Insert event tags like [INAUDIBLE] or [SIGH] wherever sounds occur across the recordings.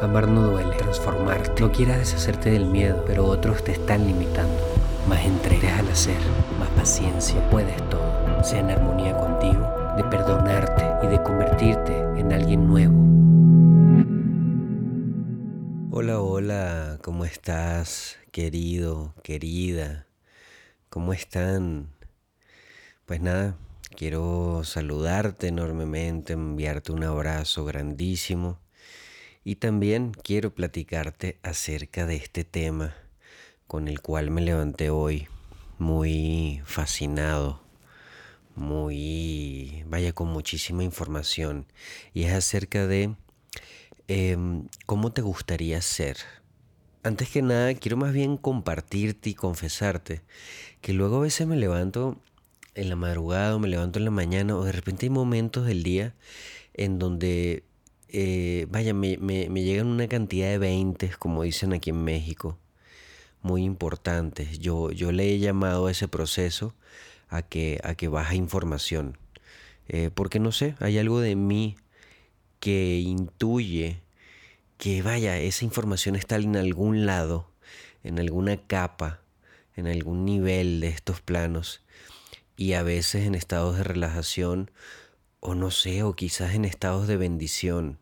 Amar no duele, transformarte. No quieras deshacerte del miedo, pero otros te están limitando. Más entrega, déjala ser, más paciencia, puedes todo. Sea en armonía contigo, de perdonarte y de convertirte en alguien nuevo. Hola, hola, ¿cómo estás, querido, querida? ¿Cómo están? Pues nada, quiero saludarte enormemente, enviarte un abrazo grandísimo y también quiero platicarte acerca de este tema con el cual me levanté hoy muy fascinado, muy, vaya, con muchísima información. Y es acerca de em, cómo te gustaría ser. Antes que nada, quiero más bien compartirte y confesarte que luego a veces me levanto en la madrugada o me levanto en la mañana o de repente hay momentos del día en donde eh, vaya, me, me, llegan una cantidad de 20, como dicen aquí en México, muy importantes. Yo, yo le he llamado a ese proceso a que, a que baja información. Eh, porque no sé, hay algo de mí que intuye que vaya, esa información está en algún lado, en alguna capa, en algún nivel de estos planos. Y a veces en estados de relajación o no sé, o quizás en estados de bendición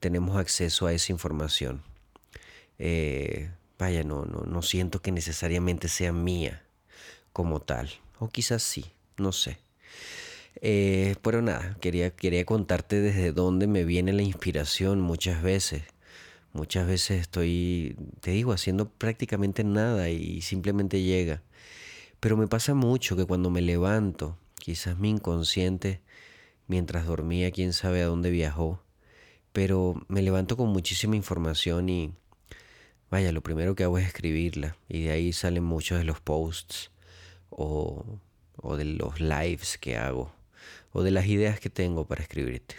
tenemos acceso a esa información. Eh, vaya, no, no, no siento que necesariamente sea mía como tal, o quizás sí, no sé. Eh, pero nada, quería, quería contarte desde dónde me viene la inspiración muchas veces. Muchas veces estoy, te digo, haciendo prácticamente nada y simplemente llega. Pero me pasa mucho que cuando me levanto, quizás mi inconsciente mientras dormía, quién sabe a dónde viajó. Pero me levanto con muchísima información y vaya, lo primero que hago es escribirla. Y de ahí salen muchos de los posts o, o de los lives que hago o de las ideas que tengo para escribirte.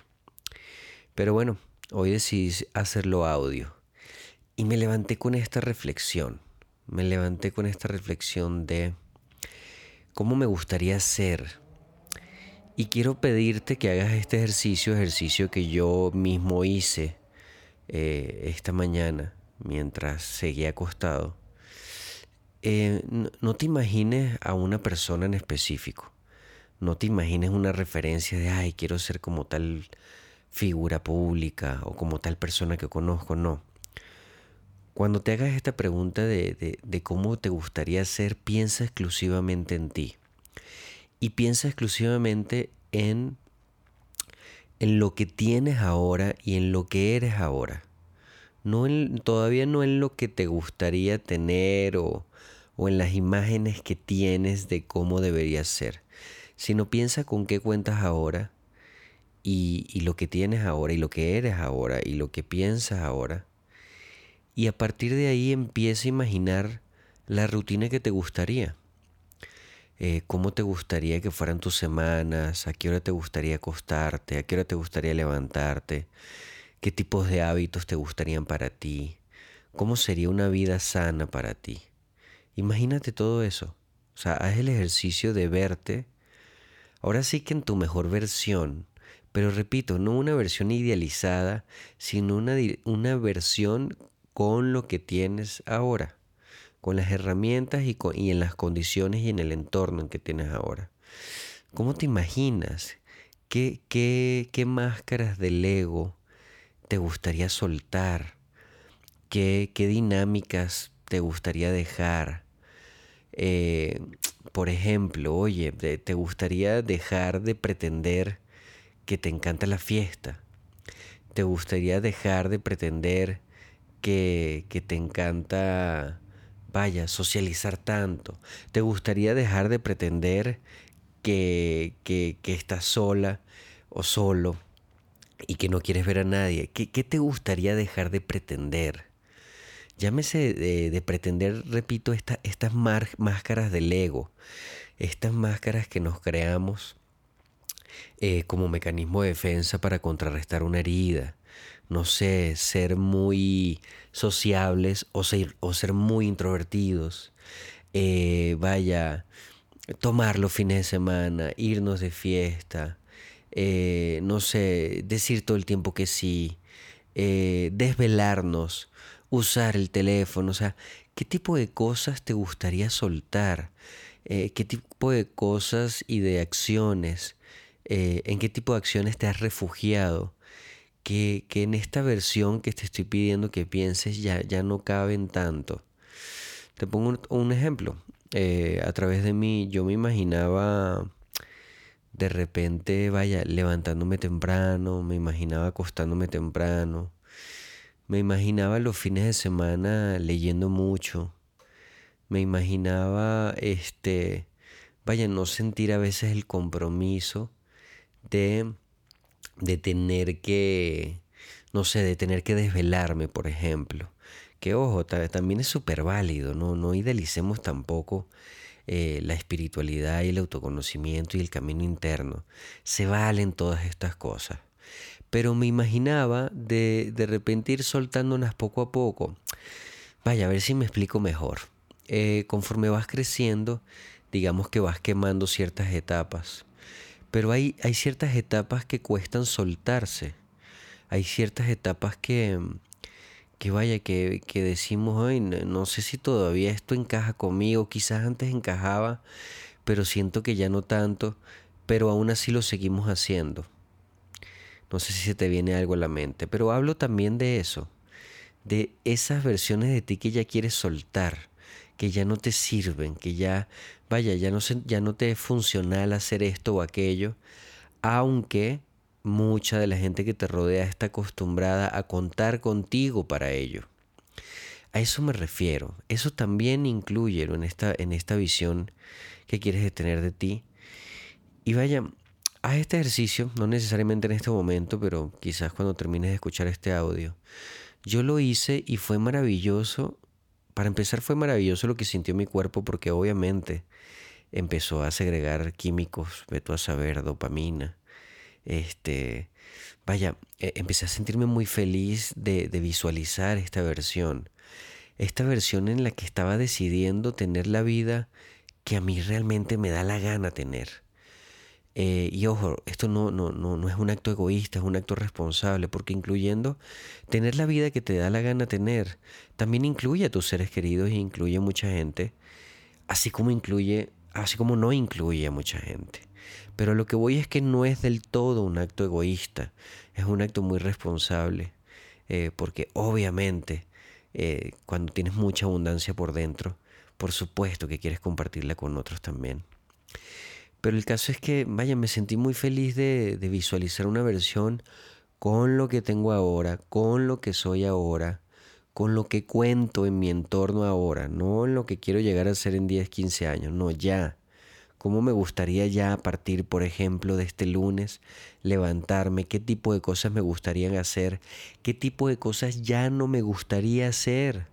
Pero bueno, hoy decidí hacerlo audio y me levanté con esta reflexión. Me levanté con esta reflexión de cómo me gustaría ser y quiero pedirte que hagas este ejercicio, ejercicio que yo mismo hice eh, esta mañana mientras seguía acostado. Eh, no, te imagines a una persona en específico. No te imagines una referencia de, ay, quiero ser como tal figura pública o como tal persona que conozco. No. Cuando te hagas esta pregunta de, de cómo te gustaría ser, piensa exclusivamente en ti y piensa exclusivamente en, en lo que tienes ahora y en lo que eres ahora. No todavía no en lo que te gustaría tener o, o en las imágenes que tienes de cómo deberías ser, sino piensa con qué cuentas ahora y, y lo que tienes ahora y lo que eres ahora y lo que piensas ahora. Y a partir de ahí empieza a imaginar la rutina que te gustaría. Eh, cómo te gustaría que fueran tus semanas, a qué hora te gustaría acostarte, a qué hora te gustaría levantarte, qué tipos de hábitos te gustarían para ti, cómo sería una vida sana para ti. Imagínate todo eso. O sea, haz el ejercicio de verte, ahora sí que en tu mejor versión, pero repito, no una versión idealizada, sino una, una versión con lo que tienes ahora con las herramientas y, y en las condiciones y en el entorno en que tienes ahora. ¿Cómo te imaginas? ¿Qué, qué, qué máscaras del ego te gustaría soltar? ¿Qué, qué dinámicas te gustaría dejar? Eh, por ejemplo, oye, ¿te gustaría dejar de pretender que te encanta la fiesta? ¿Te gustaría dejar de pretender que, que te encanta vaya, socializar tanto? ¿Te gustaría dejar de pretender que, que, estás sola o solo y que no quieres ver a nadie? ¿Qué, te gustaría dejar de pretender? Llámese de, pretender, repito, estas máscaras del ego, estas máscaras que nos creamos eh, como mecanismo de defensa para contrarrestar una herida, no sé, ser muy sociables o ser, o ser muy introvertidos. Eh, vaya, tomar los fines de semana, irnos de fiesta, eh, no sé, decir todo el tiempo que sí, eh, desvelarnos, usar el teléfono, o sea, ¿qué tipo de cosas te gustaría soltar? Eh, ¿Qué tipo de cosas y de acciones, en qué tipo de acciones te has refugiado? Que, que, en esta versión que te estoy pidiendo que pienses ya, ya no caben tanto. Te pongo un, ejemplo. a través de mí yo me imaginaba de repente, vaya, levantándome temprano, me imaginaba acostándome temprano, me imaginaba los fines de semana leyendo mucho, me imaginaba, este, vaya, no sentir a veces el compromiso de, de tener que, no sé, de tener que desvelarme, por ejemplo. Que ojo, también es súper válido, ¿no? No idealicemos tampoco eh, la espiritualidad y el autoconocimiento y el camino interno. Se valen todas estas cosas. Pero me imaginaba de, de repente ir soltándolas poco a poco. Vaya, a ver si me explico mejor. Eh, conforme vas creciendo, digamos que vas quemando ciertas etapas. Pero hay, hay ciertas etapas que cuestan soltarse. Hay ciertas etapas que, que vaya, que, que decimos, hoy no sé si todavía esto encaja conmigo, quizás antes encajaba, pero siento que ya no tanto, pero aún así lo seguimos haciendo. No sé si se te viene algo a la mente, pero hablo también de eso, de esas versiones de ti que ya quieres soltar, que ya no te sirven, que ya, vaya, ya no, ya no te es funcional hacer esto o aquello, aunque mucha de la gente que te rodea está acostumbrada a contar contigo para ello. A eso me refiero. Eso también incluye en esta, en esta visión que quieres tener de ti. Y vaya, a este ejercicio, no necesariamente en este momento, pero quizás cuando termines de escuchar este audio. Yo lo hice y fue maravilloso. Para empezar fue maravilloso lo que sintió mi cuerpo porque obviamente empezó a segregar químicos, veto a saber, dopamina, este, vaya, e, empecé a sentirme muy feliz de, visualizar esta versión. Esta versión en la que estaba decidiendo tener la vida que a mí realmente me da la gana tener. Eh, y ojo, esto no, no, no, no es un acto egoísta, es un acto responsable, porque incluyendo tener la vida que te da la gana tener, también incluye a tus seres queridos y incluye a mucha gente, así como incluye, así como no incluye a mucha gente. Pero lo que voy es que no es del todo un acto egoísta, es un acto muy responsable, eh, porque obviamente eh, cuando tienes mucha abundancia por dentro, por supuesto que quieres compartirla con otros también. Pero el caso es que, vaya, me sentí muy feliz de, de visualizar una versión con lo que tengo ahora, con lo que soy ahora, con lo que cuento en mi entorno ahora, no lo que quiero llegar a ser en 10, 15 años, no, ya. Cómo me gustaría ya a partir, por ejemplo, de este lunes levantarme, qué tipo de cosas me gustaría hacer, qué tipo de cosas ya no me gustaría hacer,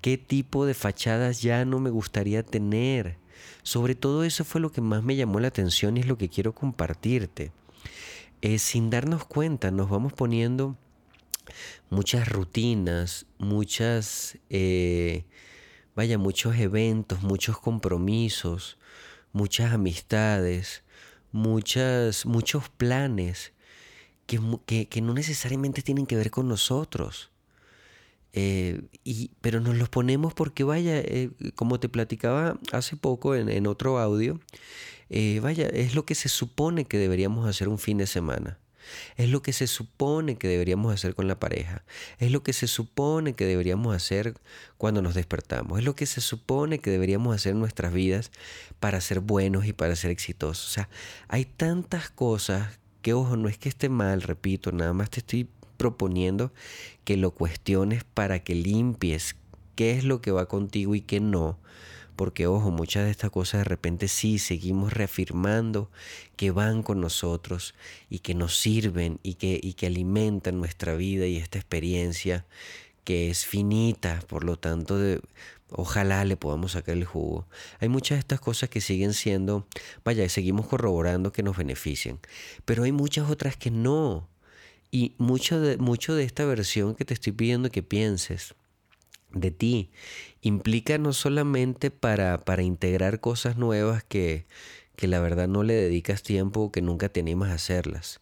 qué tipo de fachadas ya no me gustaría tener. Sobre todo eso fue lo que más me llamó la atención y es lo que quiero compartirte. Eh, sin darnos cuenta nos vamos poniendo muchas rutinas, muchas, eh, vaya, muchos eventos, muchos compromisos, muchas amistades, muchas, muchos planes que, que, no necesariamente tienen que ver con nosotros. Eh, y, pero nos los ponemos porque, vaya, eh, como te platicaba hace poco en, otro audio, eh, vaya, es lo que se supone que deberíamos hacer un fin de semana. Es lo que se supone que deberíamos hacer con la pareja. Es lo que se supone que deberíamos hacer cuando nos despertamos. Es lo que se supone que deberíamos hacer en nuestras vidas para ser buenos y para ser exitosos. O sea, hay tantas cosas que, ojo, no es que esté mal, repito, nada más te estoy proponiendo que lo cuestiones para que limpies qué es lo que va contigo y qué no porque ojo, muchas de estas cosas de repente sí seguimos reafirmando que van con nosotros y que nos sirven y que, y que alimentan nuestra vida y esta experiencia que es finita, por lo tanto de, ojalá le podamos sacar el jugo. Hay muchas de estas cosas que siguen siendo, vaya, seguimos corroborando que nos benefician, pero hay muchas otras que no. Y mucho de, mucho de esta versión que te estoy pidiendo que pienses de ti. Implica no solamente para, para integrar cosas nuevas que, que la verdad no le dedicas tiempo o que nunca te animas a hacerlas.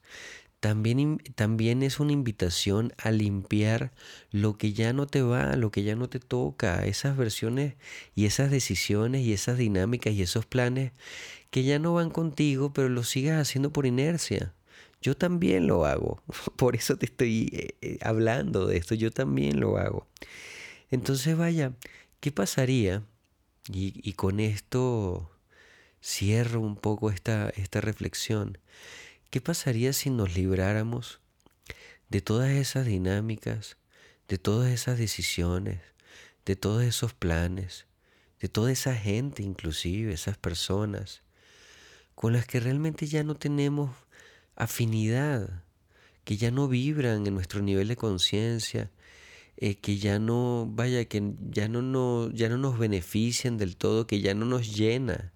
también, también es una invitación a limpiar lo que ya no te va, lo que ya no te toca, esas versiones y esas decisiones y esas dinámicas y esos planes que ya no van contigo, pero lo sigas haciendo por inercia. Yo también lo hago, [LAUGHS] por eso te estoy eh, eh, hablando de esto, yo también lo hago. Entonces vaya, ¿qué pasaría? Y, con esto cierro un poco esta, esta reflexión. ¿Qué pasaría si nos libráramos de todas esas dinámicas, de todas esas decisiones, de todos esos planes, de toda esa gente inclusive, esas personas, con las que realmente ya no tenemos afinidad, que ya no vibran en nuestro nivel de conciencia, eh, que ya no, vaya, que ya no, no, ya no nos benefician del todo, que ya no nos llena.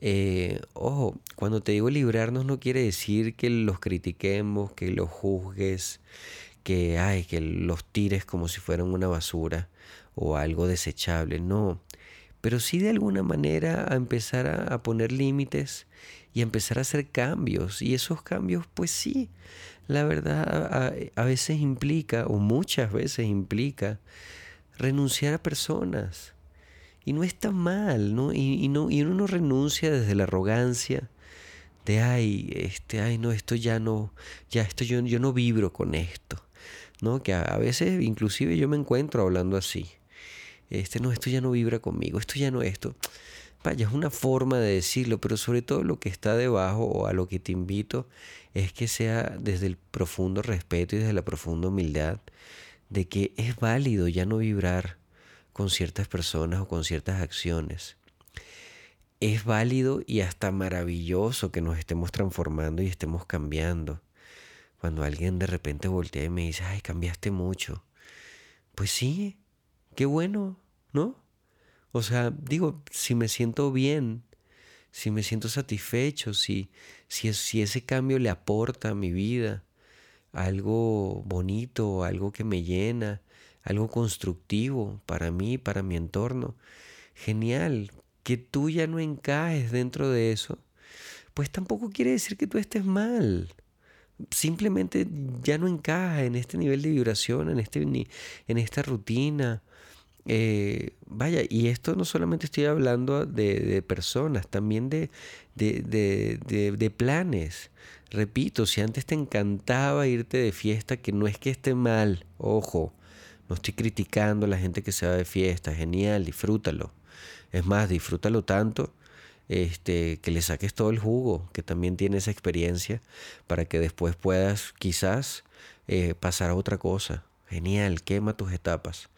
Eh, ojo, cuando te digo librarnos no quiere decir que los critiquemos, que los juzgues, que, ay, que los tires como si fueran una basura o algo desechable, no. Pero sí de alguna manera a empezar a, a poner límites y a empezar a hacer cambios. Y esos cambios, pues sí, la verdad a, a veces implica, o muchas veces implica, renunciar a personas y no está mal, ¿no? Y, no, y uno no renuncia desde la arrogancia de, ay, este, ay, no, esto ya no, ya esto yo, yo no vibro con esto, ¿no? Que a, veces inclusive yo me encuentro hablando así. Este, no, esto ya no vibra conmigo, esto ya no esto. Vaya, es una forma de decirlo, pero sobre todo lo que está debajo o a lo que te invito es que sea desde el profundo respeto y desde la profunda humildad de que es válido ya no vibrar con ciertas personas o con ciertas acciones. Es válido y hasta maravilloso que nos estemos transformando y estemos cambiando. Cuando alguien de repente voltea y me dice, ay, cambiaste mucho. Pues sí, qué bueno, ¿no? O sea, digo, si me siento bien, si me siento satisfecho, si, si, ese cambio le aporta a mi vida algo bonito, algo que me llena, algo constructivo para mí, para mi entorno. Genial, que tú ya no encajes dentro de eso, pues tampoco quiere decir que tú estés mal. Simplemente ya no encaja en este nivel de vibración, en, este, en esta rutina. Eh, vaya, y esto no solamente estoy hablando de, personas, también de, de, de planes. Repito, si antes te encantaba irte de fiesta, que no es que esté mal, ojo, no estoy criticando a la gente que se va de fiesta, genial, disfrútalo. Es más, disfrútalo tanto este, que le saques todo el jugo, que también tiene esa experiencia, para que después puedas quizás eh, pasar a otra cosa. Genial, quema tus etapas.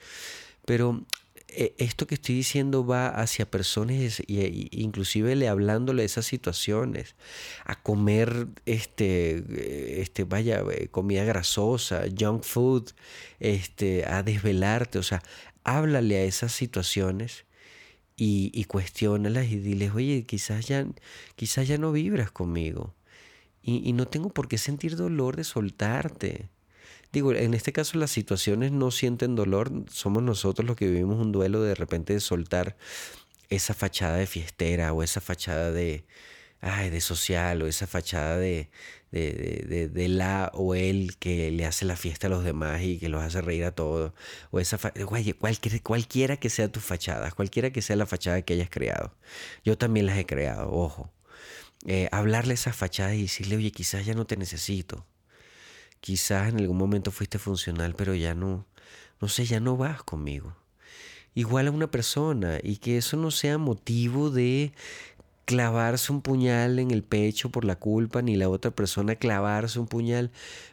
Pero eh, esto que estoy diciendo va hacia personas e inclusive le hablándole de esas situaciones, a comer este, este, vaya, eh, comida grasosa, junk food, este, a desvelarte, o sea, háblale a esas situaciones y, y cuestiónalas y diles, oye, quizás ya, quizás ya no vibras conmigo y no tengo por qué sentir dolor de soltarte. Digo, en este caso las situaciones no sienten dolor, somos nosotros los que vivimos un duelo de repente de soltar esa fachada de fiestera o esa fachada de, ay, de social o esa fachada de, de, de, la o él que le hace la fiesta a los demás y que los hace reír a todos. O esa cualquier, cualquiera que sea tu fachada, cualquiera que sea la fachada que hayas creado. Yo también las he creado, ojo. Eh, hablarle a esa fachada y decirle, oye, quizás ya no te necesito. Quizás en algún momento fuiste funcional, pero ya no, no sé, ya no vas conmigo. Igual a una persona y que eso no sea motivo de clavarse un puñal en el pecho por la culpa, ni la otra persona clavarse un puñal.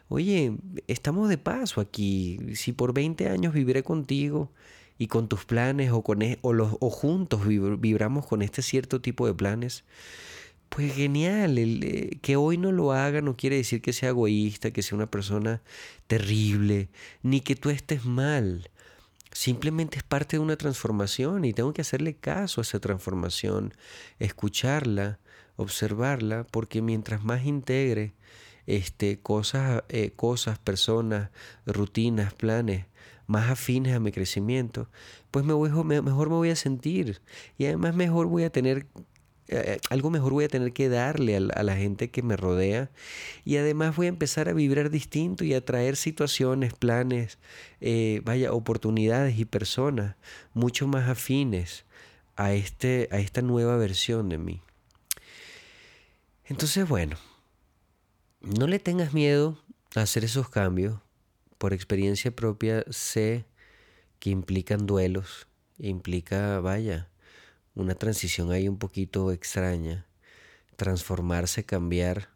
Oye, estamos de paso aquí. Si por 20 años viviré contigo y con tus planes o, con, e, o, los, o juntos vibramos con este cierto tipo de planes, pues genial, el, eh, que hoy no lo haga no quiere decir que sea egoísta, que sea una persona terrible, ni que tú estés mal. Simplemente es parte de una transformación y tengo que hacerle caso a esa transformación, escucharla, observarla, porque mientras más integre este, cosas, eh, cosas, personas, rutinas, planes más afines a mi crecimiento, pues me voy, mejor me voy a sentir y además mejor voy a tener eh, algo mejor voy a tener que darle a la, gente que me rodea y además voy a empezar a vibrar distinto y a traer situaciones, planes, eh, vaya, oportunidades y personas mucho más afines a, este, a esta nueva versión de mí. Entonces, bueno, no le tengas miedo a hacer esos cambios. Por experiencia propia sé que implican duelos, implica, vaya, una transición ahí un poquito extraña, transformarse, cambiar,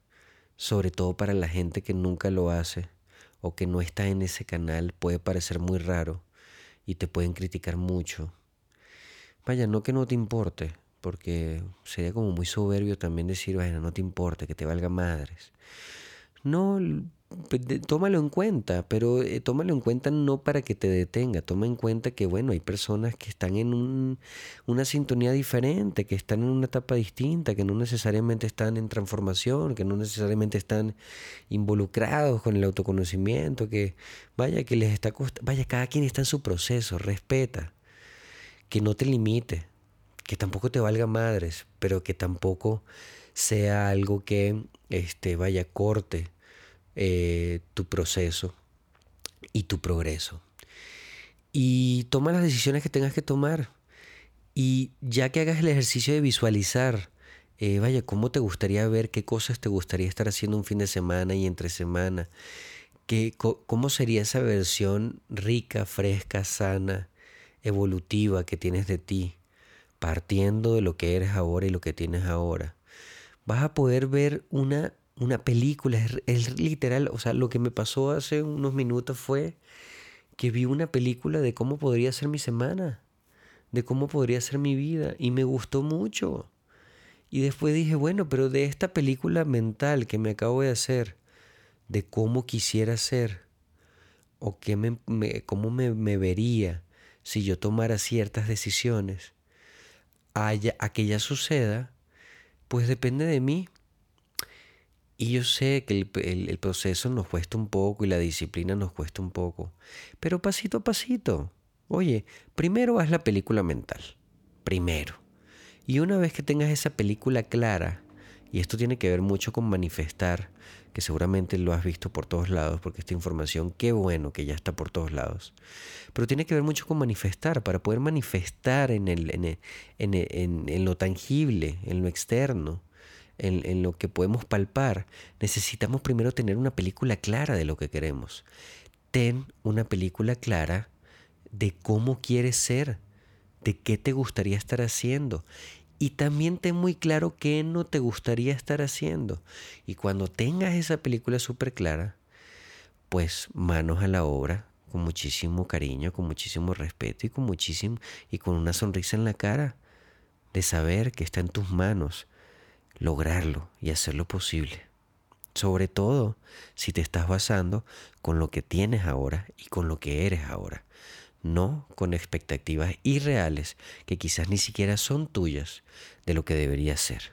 sobre todo para la gente que nunca lo hace o que no está en ese canal, puede parecer muy raro y te pueden criticar mucho. Vaya, no que no te importe, porque sería como muy soberbio también decir, vaya, no te importe, que te valga madres. No, tómalo en cuenta, pero eh, tómalo en cuenta no para que te detenga, toma en cuenta que, bueno, hay personas que están en una sintonía diferente, que están en una etapa distinta, que no necesariamente están en transformación, que no necesariamente están involucrados con el autoconocimiento, que vaya, que les está costando, vaya, cada quien está en su proceso, respeta, que no te limite, que tampoco te valga madres, pero que tampoco sea algo que, este, vaya, corte eh, tu proceso y tu progreso. Y toma las decisiones que tengas que tomar. Y ya que hagas el ejercicio de visualizar, eh, vaya, cómo te gustaría ver, qué cosas te gustaría estar haciendo un fin de semana y entre semana, ¿Qué, cómo sería esa versión rica, fresca, sana, evolutiva que tienes de ti, partiendo de lo que eres ahora y lo que tienes ahora. Vas a poder ver una una película, es, literal, o sea, lo que me pasó hace unos minutos fue que vi una película de cómo podría ser mi semana, de cómo podría ser mi vida, y me gustó mucho. Y después dije, bueno, pero de esta película mental que me acabo de hacer, de cómo quisiera ser, o qué me, cómo me, vería si yo tomara ciertas decisiones, a que ya suceda, pues depende de mí. Y yo sé que el, proceso nos cuesta un poco y la disciplina nos cuesta un poco, pero pasito a pasito. Oye, primero haz la película mental, primero. Y una vez que tengas esa película clara, y esto tiene que ver mucho con manifestar, que seguramente lo has visto por todos lados, porque esta información, qué bueno que ya está por todos lados. Pero tiene que ver mucho con manifestar, para poder manifestar en, el, en, en, en lo tangible, en lo externo en, lo que podemos palpar, necesitamos primero tener una película clara de lo que queremos. Ten una película clara de cómo quieres ser, de qué te gustaría estar haciendo. Y también ten muy claro qué no te gustaría estar haciendo. Y cuando tengas esa película súper clara, pues manos a la obra, con muchísimo cariño, con muchísimo respeto y con muchísimo y con una sonrisa en la cara de saber que está en tus manos lograrlo y hacerlo posible. Sobre todo si te estás basando con lo que tienes ahora y con lo que eres ahora, no con expectativas irreales que quizás ni siquiera son tuyas de lo que debería ser.